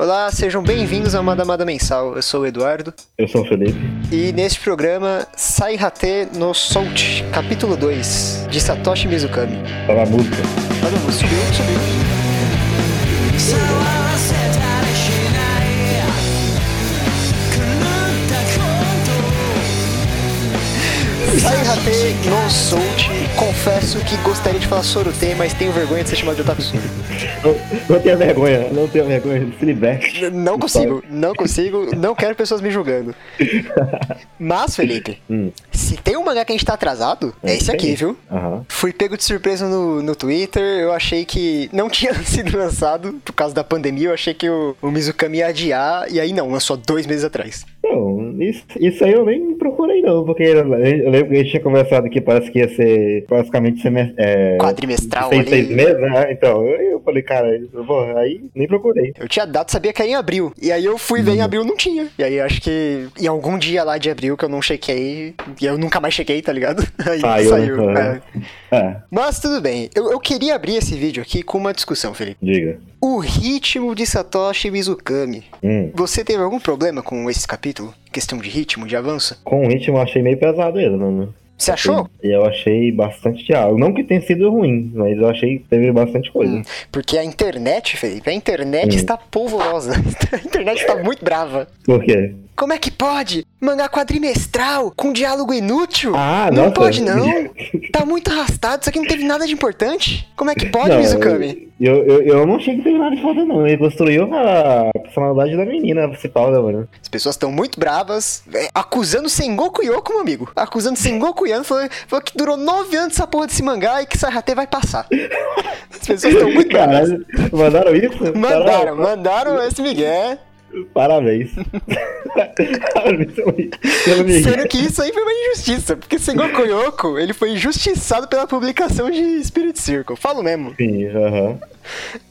Olá, sejam bem-vindos ao Madamada Mensal. Eu sou o Eduardo. Eu sou o Felipe. E neste programa, Sai Hate no Soult, capítulo 2, de Satoshi Mizukami. Tá na música. Olha, subiu, subiu. Sai Hate no Soult. Confesso que gostaria de falar Sorutei, mas tenho vergonha de ser chamado de Otaku Não, não tenha vergonha, não tenha vergonha. Se liberte. N- Não consigo, não consigo, não quero pessoas me julgando. Mas, Felipe, Hum. se tem um mangá que a gente tá atrasado, é esse aqui, viu? Aham. Fui pego de surpresa no, no Twitter, eu achei que não tinha sido lançado por causa da pandemia, eu achei que o, o Mizukami ia adiar, e aí não, lançou dois meses atrás. Não, isso, isso aí eu nem procurei não, porque eu, lembro que a gente tinha conversado que parece que ia ser basicamente semestre, é, Quadrimestral seis, seis meses, né? Então, eu, falei, cara, aí nem procurei. Eu tinha dado, sabia que era em abril. E aí eu fui ver em abril, não tinha. E aí acho que em algum dia lá de abril que eu não chequei, e eu nunca mais chequei, tá ligado? Aí Saiu, saiu. né? é. É, Mas tudo bem, eu, eu queria abrir esse vídeo aqui com uma discussão, Felipe. diga. O ritmo de Satoshi Mizukami. Hum. Você teve algum problema com esse capítulo? Questão de ritmo, de avanço? Com o ritmo eu achei meio pesado ele, mano. Você achou? Eu achei bastante diálogo. Não que tenha sido ruim, mas eu achei que teve bastante coisa. Hum, Porque a internet, Felipe, a internet Hum. está polvorosa. A internet está muito brava. Por quê? Como é que pode? Mangá quadrimestral com diálogo inútil? Ah, não nossa. pode não. Tá muito arrastado, isso aqui não teve nada de importante. Como é que pode, Não, Mizukami? Eu, eu, eu não achei que teve nada de foda, não. Ele construiu a personalidade da menina principal, né, mano? As pessoas estão muito bravas, é, acusando Sengoku Yoko, meu amigo. Acusando Sengoku Yano, falou, falou que durou nove anos essa porra desse mangá e que Sarate vai passar. As pessoas estão muito bravas. Caralho, mandaram isso? Mandaram, Caralho, mandaram esse Miguel. Parabéns. Sendo que isso aí foi uma injustiça, porque Sengoku Yoko, ele foi injustiçado pela publicação de Spirit Circle. Falo mesmo. Sim, aham.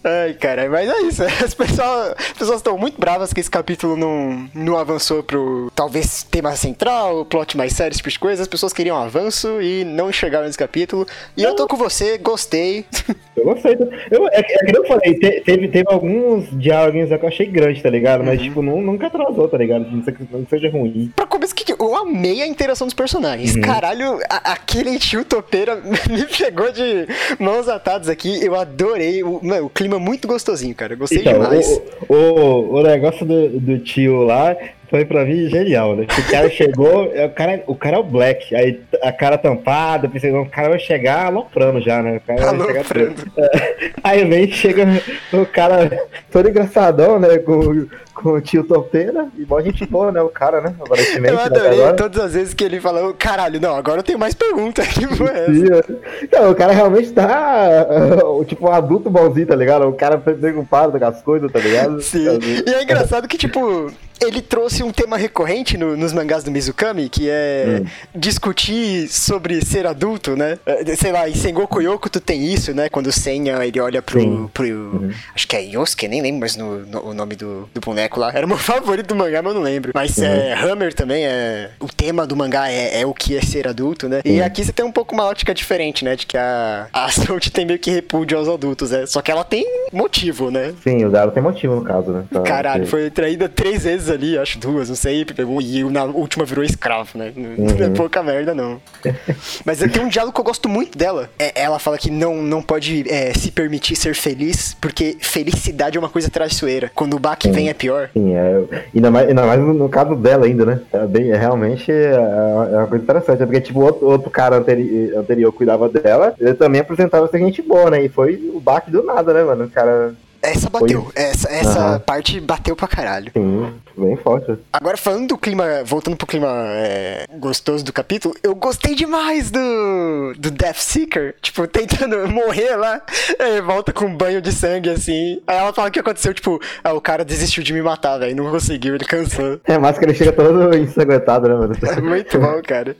Ai, cara, mas é isso. As pessoas as pessoas estão muito bravas que esse capítulo não, não avançou pro talvez tema central, plot mais sério, esse tipo de coisa. As pessoas queriam avanço e não enxergaram esse capítulo. E eu tô com você, gostei. Eu gostei. Eu, é, que- é que eu falei, te- teve, teve alguns diálogos que eu achei grande, tá ligado? Mas, tipo, não, nunca atrasou, tá ligado? Não sei que não seja ruim. pra começo, que eu amei a interação dos personagens. Caralho, a- aquele tio topeira me pegou de mãos atadas aqui. Eu adorei. O, mano, o clima muito gostosinho, cara. Eu gostei Então, demais. o, o, o negócio do, do tio lá foi pra mim genial, né? O cara chegou, é, o cara, o cara é o Black, aí a cara tampada, pensei, não, o cara vai chegar aloprando já, né? O cara vai chegar Aloprando. Aí vem, chega o cara todo engraçadão, né? Com, com o tio topeira, e mó gente boa, né? O cara, né? Aparentemente, Eu né, adorei agora. todas as vezes que ele falou, caralho, não, agora eu tenho mais pergunta. Que é essa? É. Então, o cara realmente tá, tipo, um adulto bonzinho, tá ligado? O cara preocupado com as coisas, tá ligado? Sim. E é engraçado que, tipo, ele trouxe um tema recorrente no- nos mangás do Mizukami, que é discutir sobre ser adulto, né? É, Sei lá, em Sengoku Yoko tu tem isso, né? Quando o Senya, ele olha pro... Sim. pro acho que é Yosuke, nem lembro mais no, no- o nome do, do boneco lá. Era o meu favorito do mangá, mas eu não lembro. Mas é, Hammer também é... O tema do mangá é, é o que é ser adulto, né? E aqui você tem um pouco uma ótica diferente, né? De que a, a Soult tem meio que repúdio aos adultos, né? Só que ela tem motivo, né? Sim, o Daro tem motivo no caso, né? Tá, Caralho, ok. foi traída três vezes ali, acho duas, não sei, e na última virou escravo, né? Não Uhum. é pouca merda, não. Mas tem um diálogo que eu gosto muito dela. É, ela fala que não, não pode é, se permitir ser feliz, porque felicidade é uma coisa traiçoeira. Quando o baque vem é pior. Sim, é, ainda, mais, ainda mais no, caso dela ainda, né? É, bem, é realmente é, é uma coisa interessante, é porque tipo, outro, outro cara anteri, anterior cuidava dela, ele também apresentava ser gente boa, né? E foi o baque do nada, né, mano? O cara, Essa bateu, essa, essa Aham. parte bateu pra caralho. sim, bem forte. Agora, falando do clima, voltando pro clima é, gostoso do capítulo, eu gostei demais do, do Death Seeker, tipo, tentando morrer lá, aí volta com um banho de sangue, assim. Aí ela fala o que aconteceu, tipo, ah, o cara desistiu de me matar, velho, não conseguiu, ele cansou. É, mas que ele chega todo ensanguentado, né, mano? É muito bom, cara.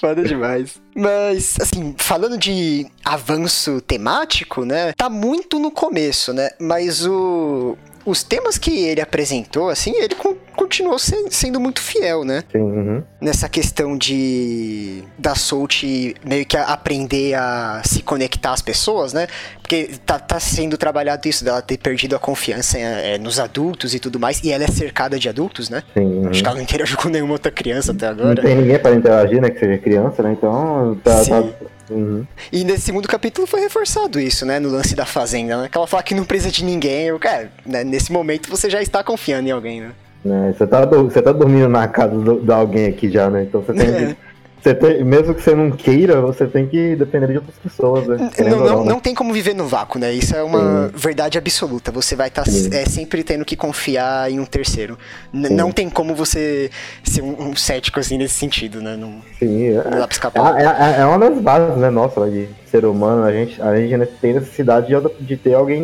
Foda demais. Mas, assim, falando de avanço temático, né? Tá muito no começo, né? Mas o. Os temas que ele apresentou, assim, ele continua continuou se- sendo muito fiel, né? Sim, uhum. Nessa questão de da Soult meio que aprender a se conectar às pessoas, né? Porque tá, tá sendo trabalhado isso, dela ter perdido a confiança é, nos adultos e tudo mais, e ela é cercada de adultos, né? Sim, uhum. Acho que ela não interagiu com nenhuma outra criança até Não agora. tem ninguém pra interagir, né? Que seja criança, né? Então, tá. Sim. tá- uhum. E nesse segundo capítulo foi reforçado isso, né? No lance da fazenda, né? Que ela fala que não precisa de ninguém. Eu, cara, né, nesse momento você já está confiando em alguém, né? Né, Você tá, do- você tá dormindo na casa do- de alguém aqui já, né? Então você tem É. que. Você tem, mesmo que você não queira, você tem que depender de outras pessoas, né? Não, não, né? não tem como viver no vácuo, né? Isso é uma verdade absoluta. Você vai estar Sim. sempre tendo que confiar em um terceiro. Sim. não tem como você ser um, um cético assim nesse sentido, né? Não, Sim, é, não dá pra escapar. é, é- é uma das bases, né, nossa, de ser humano. A gente, a gente tem necessidade de, de ter alguém,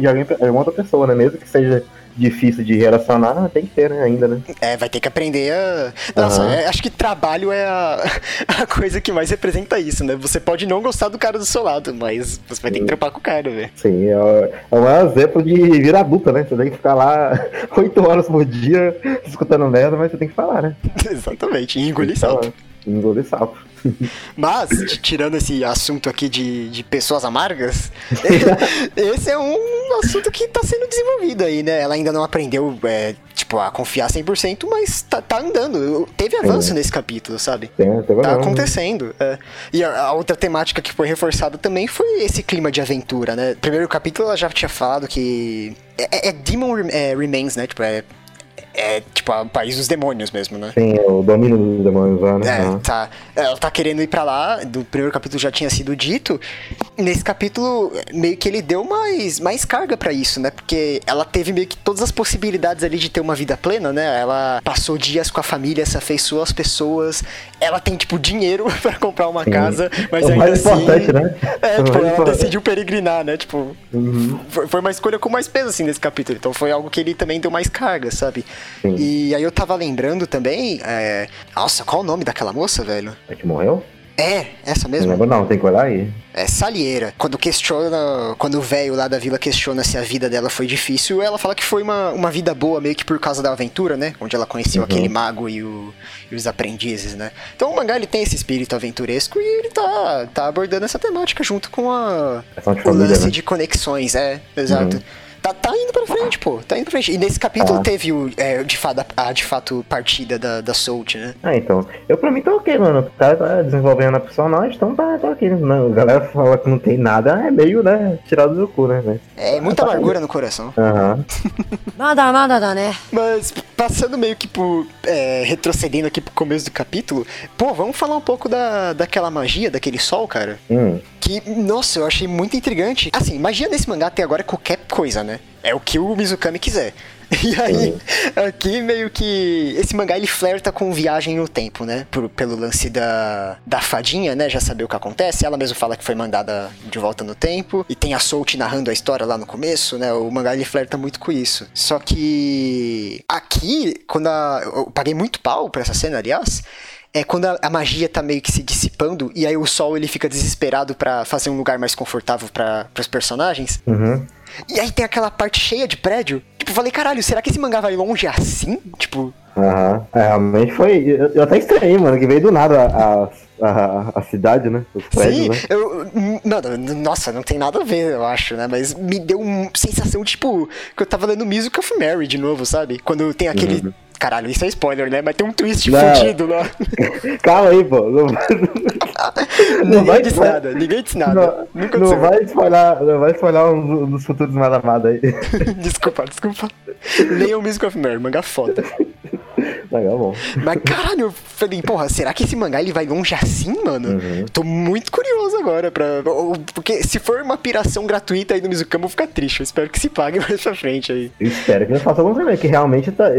de alguém, de uma outra pessoa, né? Mesmo que seja difícil de relacionar, tem que ter, né, ainda, né? É, vai ter que aprender a. Nossa, Aham. é, acho que trabalho é a, a coisa que mais representa isso, né? Você pode não gostar do cara do seu lado, mas você vai ter que trampar com o cara, velho. Sim, é, o- é um exemplo de vida adulta, né? Você tem que ficar lá oito horas por dia escutando merda, mas você tem que falar, né? Exatamente, engolir falar. Engolir sapo. Mas, tirando esse assunto aqui de, de pessoas amargas, esse é um assunto que tá sendo desenvolvido aí, né? Ela ainda não aprendeu, é, tipo, a confiar 100%, mas tá, tá andando. Teve avanço nesse capítulo, sabe? Tem, tem Tá acontecendo. é. E a, a outra temática que foi reforçada também foi esse clima de aventura, né? Primeiro capítulo ela já tinha falado que. É, é- é Demon é, Remains, né? Tipo, é. É tipo o país dos demônios mesmo, né? Sim, é o domínio dos demônios lá, né? É, tá. Ela tá querendo ir pra lá, do primeiro capítulo já tinha sido dito. Nesse capítulo, meio que ele deu mais, mais carga pra isso, né? Porque ela teve meio que todas as possibilidades ali de ter uma vida plena, né? Ela passou dias com a família, se afeiçoou às pessoas. Ela tem, tipo, dinheiro pra comprar uma Sim. casa, mas É o ainda mais assim. importante, né? É, É o tipo, ela importante. decidiu peregrinar, né? Tipo, Uhum. foi, foi uma escolha com mais peso, assim, nesse capítulo. Então foi algo que ele também deu mais carga, sabe? Sim. E aí eu tava lembrando também. é, Nossa, qual o nome daquela moça, velho? É que morreu? É, essa Não mesmo. lembro não, tem que olhar aí. É Salieira. Quando questiona, quando o velho lá da vila questiona se a vida dela foi difícil, ela fala que foi uma, uma vida boa, meio que por causa da aventura, né? Onde ela conheceu Uhum. aquele mago e, o- e os aprendizes, né? Então o mangá ele tem esse espírito aventuresco e ele tá, tá abordando essa temática junto com a, Questão de o família, lance né? de conexões, é, exato. Tá, tá indo pra frente, pô. Tá indo pra frente. E nesse capítulo ah. teve o, é, de, fato, a, de fato partida da, da Soult, né? Ah, então. Eu pra mim tá ok, mano. O cara tá desenvolvendo a personagem, então tá, tá ok. Não, a galera fala que não tem nada, é meio, né? Tirado do cu, né? É, tá muita largura amargura no coração. Aham. nada, nada, nada, né? Mas passando meio que por. É, retrocedendo aqui pro começo do capítulo, pô, vamos falar um pouco da, daquela magia, daquele sol, cara. Hum. Que, nossa, eu achei muito intrigante. Assim, magia nesse mangá até agora é qualquer coisa, né? É o que o Mizukami quiser. E aí, aqui meio que. Esse mangá ele flerta com viagem no tempo, né? Por- pelo lance da, da fadinha, né? Já saber o que acontece. Ela mesma fala que foi mandada de volta no tempo. E tem a Soult narrando a história lá no começo, né? O mangá ele flerta muito com isso. Só que. Aqui, quando a. Eu paguei muito pau pra essa cena, aliás é quando a, a magia tá meio que se dissipando e aí o sol ele fica desesperado pra fazer um lugar mais confortável para os personagens. Uhum. E aí tem aquela parte cheia de prédio. Tipo, eu falei, caralho, será que esse mangá vai longe assim? Tipo, Aham. É, realmente foi. Eu, eu até estranhei, mano, que veio do nada a, a, a cidade, né? Os prédios, sim, né? eu. Mano, nossa, não tem nada a ver, eu acho, né? Mas me deu uma sensação, tipo, que eu tava lendo Music of Mary de novo, sabe? Quando tem aquele. Caralho, isso é spoiler, né? Mas tem um twist Não. fudido lá. Calma aí, pô. Não, vai- ninguém disse nada, ninguém disse nada. não, Nunca não aconteceu. vai spoiler, não vai spoiler um dos futuros mais amados aí. desculpa, desculpa. Leiam Music of Mary, mangá foda. Legal, bom. Mas caralho, eu falei, porra, será que esse mangá ele vai longe assim, mano? Uhum. Tô muito curioso agora. Pra... Porque se for uma piração gratuita aí no Mizukama, eu vou ficar triste. Eu espero que se pague mais pra frente aí. Espero que não faça algum trabalho, que realmente tá,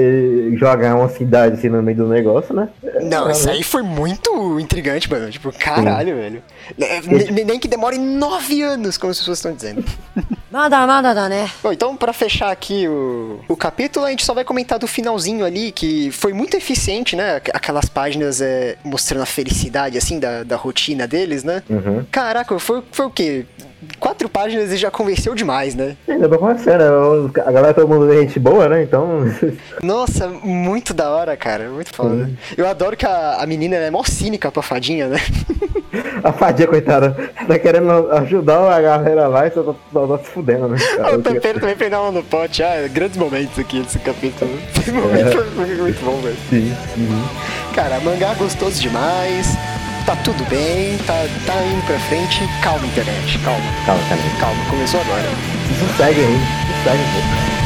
jogar uma cidade assim no meio do negócio, né? Não, é, isso né? aí foi muito intrigante, mano. Tipo, caralho, Sim. velho. É, nem que demore nove anos, como as pessoas estão dizendo. Nada, nada, nada, né? Bom, então, pra fechar aqui o, o capítulo, a gente só vai comentar do finalzinho ali, que foi muito eficiente, né? Aqu- Aquelas páginas é, mostrando a felicidade, assim, da, da rotina deles, né? Uhum. Caraca, foi, foi o quê? quatro páginas e já convenceu demais, né? Ainda tô conversando, eu- a galera todo mundo é gente boa, né? Então. Nossa, muito da hora, cara. Muito foda. Eu adoro que a, a menina é mó cínica pra fadinha, né? a fadinha, coitada, tá querendo ajudar a galera lá e só tá, só tá se fudendo, né? o Tampeiro também prendeu ela no pote. Ah, grandes momentos aqui desse capítulo. Esse momento foi muito bom, velho. Sim, sim. Cara, mangá gostoso demais. Tá tudo bem, tá, tá indo pra frente. Calma, internet, calma. Calma, cara. Calma, começou agora. Se sossegue aí, sossegue um pouco.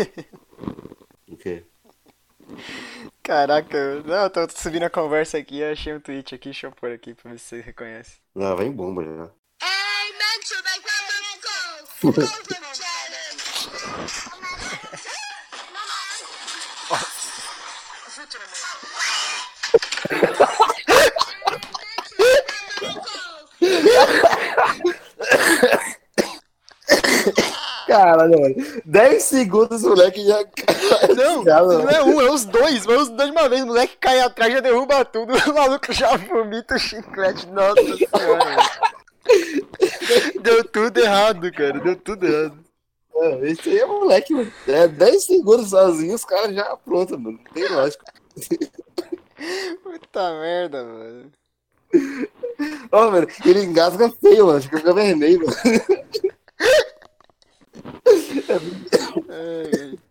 O quê? Caraca, não, eu tô subindo a conversa aqui e achei um tweet aqui, deixa eu pôr aqui pra ver se você reconhece. Não, vai em bomba já. challenge. Caralho, mano. 10 segundos o moleque já. Não, Já, não é um, é os dois, é os dois de uma vez. O moleque cai atrás, já derruba tudo. O maluco já vomita o chiclete. Nossa senhora. Deu tudo errado, cara. Deu tudo errado. Mano, Esse aí é moleque, mano. É 10 segundos sozinho, os caras já pronto, mano. Não tem lógica. Puta merda, mano. Ó, mano, ele engasga feio, mano. Fica vermelho, mano. Ai, ai.